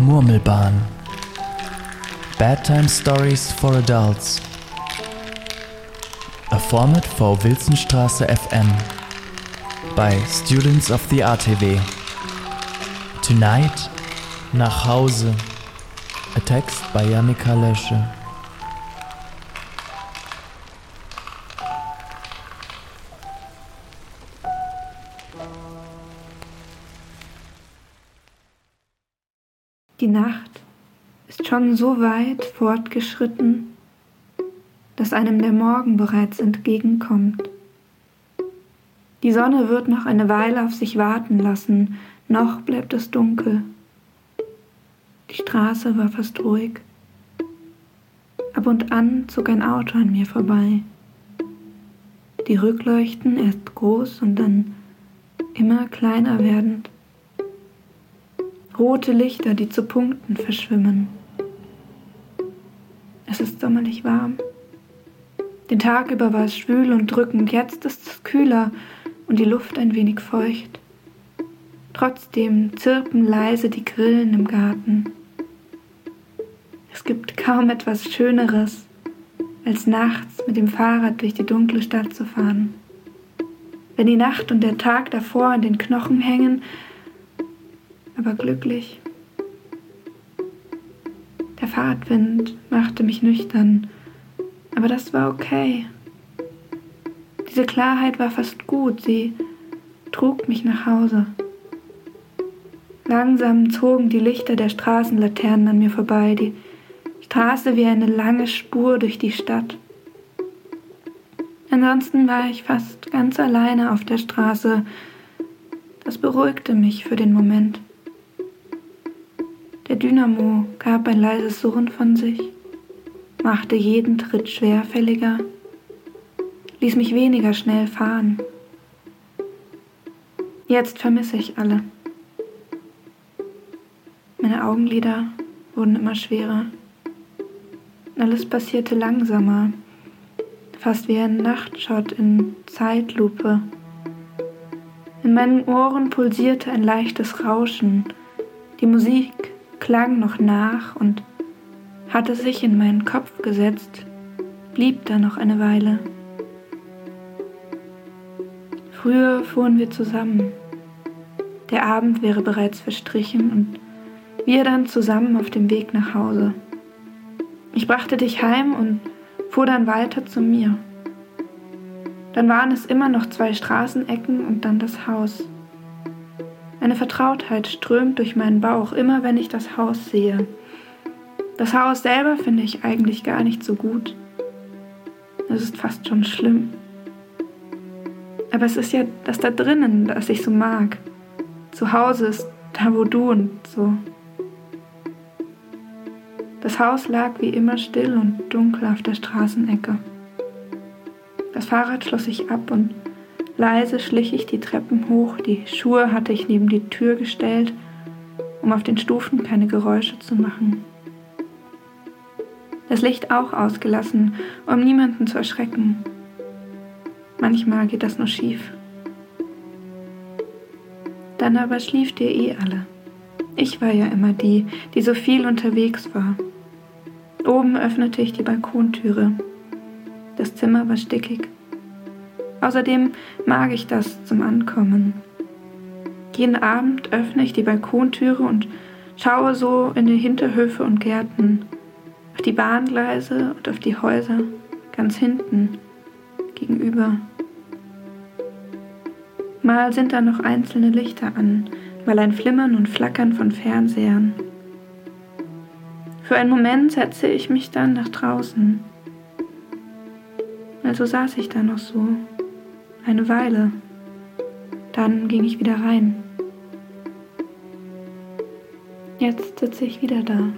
Murmelbahn. Bedtime Stories for Adults. A format for Wilsonstraße FM by Students of the RTW. Tonight, nach Hause. A text by Jannika Lösche. Die Nacht ist schon so weit fortgeschritten, dass einem der Morgen bereits entgegenkommt. Die Sonne wird noch eine Weile auf sich warten lassen, noch bleibt es dunkel. Die Straße war fast ruhig. Ab und an zog ein Auto an mir vorbei. Die Rückleuchten erst groß und dann immer kleiner werdend rote Lichter, die zu Punkten verschwimmen. Es ist sommerlich warm. Den Tag über war es schwül und drückend, jetzt ist es kühler und die Luft ein wenig feucht. Trotzdem zirpen leise die Grillen im Garten. Es gibt kaum etwas Schöneres, als nachts mit dem Fahrrad durch die dunkle Stadt zu fahren. Wenn die Nacht und der Tag davor an den Knochen hängen, aber glücklich. Der Fahrtwind machte mich nüchtern, aber das war okay. Diese Klarheit war fast gut, sie trug mich nach Hause. Langsam zogen die Lichter der Straßenlaternen an mir vorbei, die Straße wie eine lange Spur durch die Stadt. Ansonsten war ich fast ganz alleine auf der Straße. Das beruhigte mich für den Moment. Der Dynamo gab ein leises Surren von sich, machte jeden Tritt schwerfälliger, ließ mich weniger schnell fahren. Jetzt vermisse ich alle. Meine Augenlider wurden immer schwerer. Alles passierte langsamer, fast wie ein Nachtschott in Zeitlupe. In meinen Ohren pulsierte ein leichtes Rauschen. Die Musik klang noch nach und hatte sich in meinen Kopf gesetzt, blieb da noch eine Weile. Früher fuhren wir zusammen. Der Abend wäre bereits verstrichen und wir dann zusammen auf dem Weg nach Hause. Ich brachte dich heim und fuhr dann weiter zu mir. Dann waren es immer noch zwei Straßenecken und dann das Haus. Eine Vertrautheit strömt durch meinen Bauch, immer wenn ich das Haus sehe. Das Haus selber finde ich eigentlich gar nicht so gut. Es ist fast schon schlimm. Aber es ist ja das da drinnen, das ich so mag. Zu Hause ist da, wo du und so. Das Haus lag wie immer still und dunkel auf der Straßenecke. Das Fahrrad schloss sich ab und Leise schlich ich die Treppen hoch, die Schuhe hatte ich neben die Tür gestellt, um auf den Stufen keine Geräusche zu machen. Das Licht auch ausgelassen, um niemanden zu erschrecken. Manchmal geht das nur schief. Dann aber schlieft ihr eh alle. Ich war ja immer die, die so viel unterwegs war. Oben öffnete ich die Balkontüre. Das Zimmer war stickig. Außerdem mag ich das zum Ankommen. Jeden Abend öffne ich die Balkontüre und schaue so in die Hinterhöfe und Gärten, auf die Bahngleise und auf die Häuser ganz hinten gegenüber. Mal sind da noch einzelne Lichter an, mal ein Flimmern und Flackern von Fernsehern. Für einen Moment setze ich mich dann nach draußen. Also saß ich da noch so eine Weile. Dann ging ich wieder rein. Jetzt sitze ich wieder da.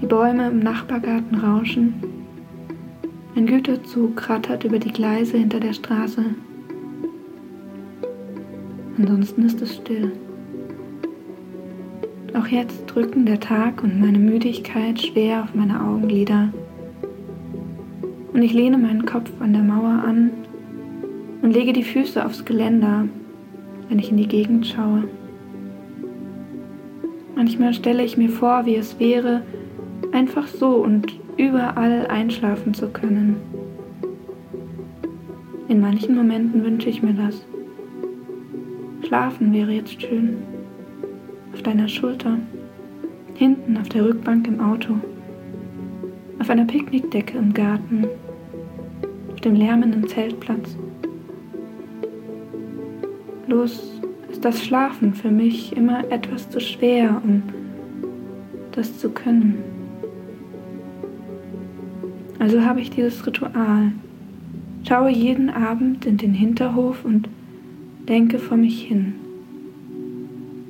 Die Bäume im Nachbargarten rauschen. Ein Güterzug krattert über die Gleise hinter der Straße. Ansonsten ist es still. Auch jetzt drücken der Tag und meine Müdigkeit schwer auf meine Augenlider. Und ich lehne meinen Kopf an der Mauer an und lege die Füße aufs Geländer, wenn ich in die Gegend schaue. Manchmal stelle ich mir vor, wie es wäre, einfach so und überall einschlafen zu können. In manchen Momenten wünsche ich mir das. Schlafen wäre jetzt schön. Auf deiner Schulter, hinten auf der Rückbank im Auto, auf einer Picknickdecke im Garten, auf dem lärmenden Zeltplatz. Bloß ist das Schlafen für mich immer etwas zu schwer, um das zu können. Also habe ich dieses Ritual. Schaue jeden Abend in den Hinterhof und denke vor mich hin,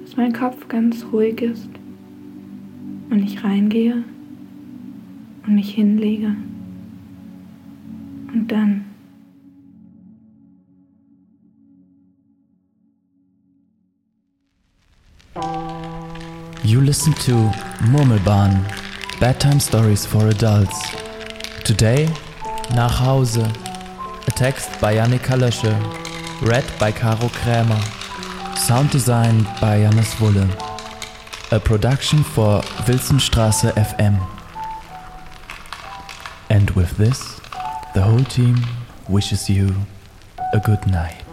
dass mein Kopf ganz ruhig ist und ich reingehe und mich hinlege. Und dann You listen to Murmelbahn, Bedtime Stories for Adults. Today, Nach Hause, a text by Annika Lösche, read by Caro Krämer, sound design by Janis Wulle, a production for Wilsonstraße FM. And with this, the whole team wishes you a good night.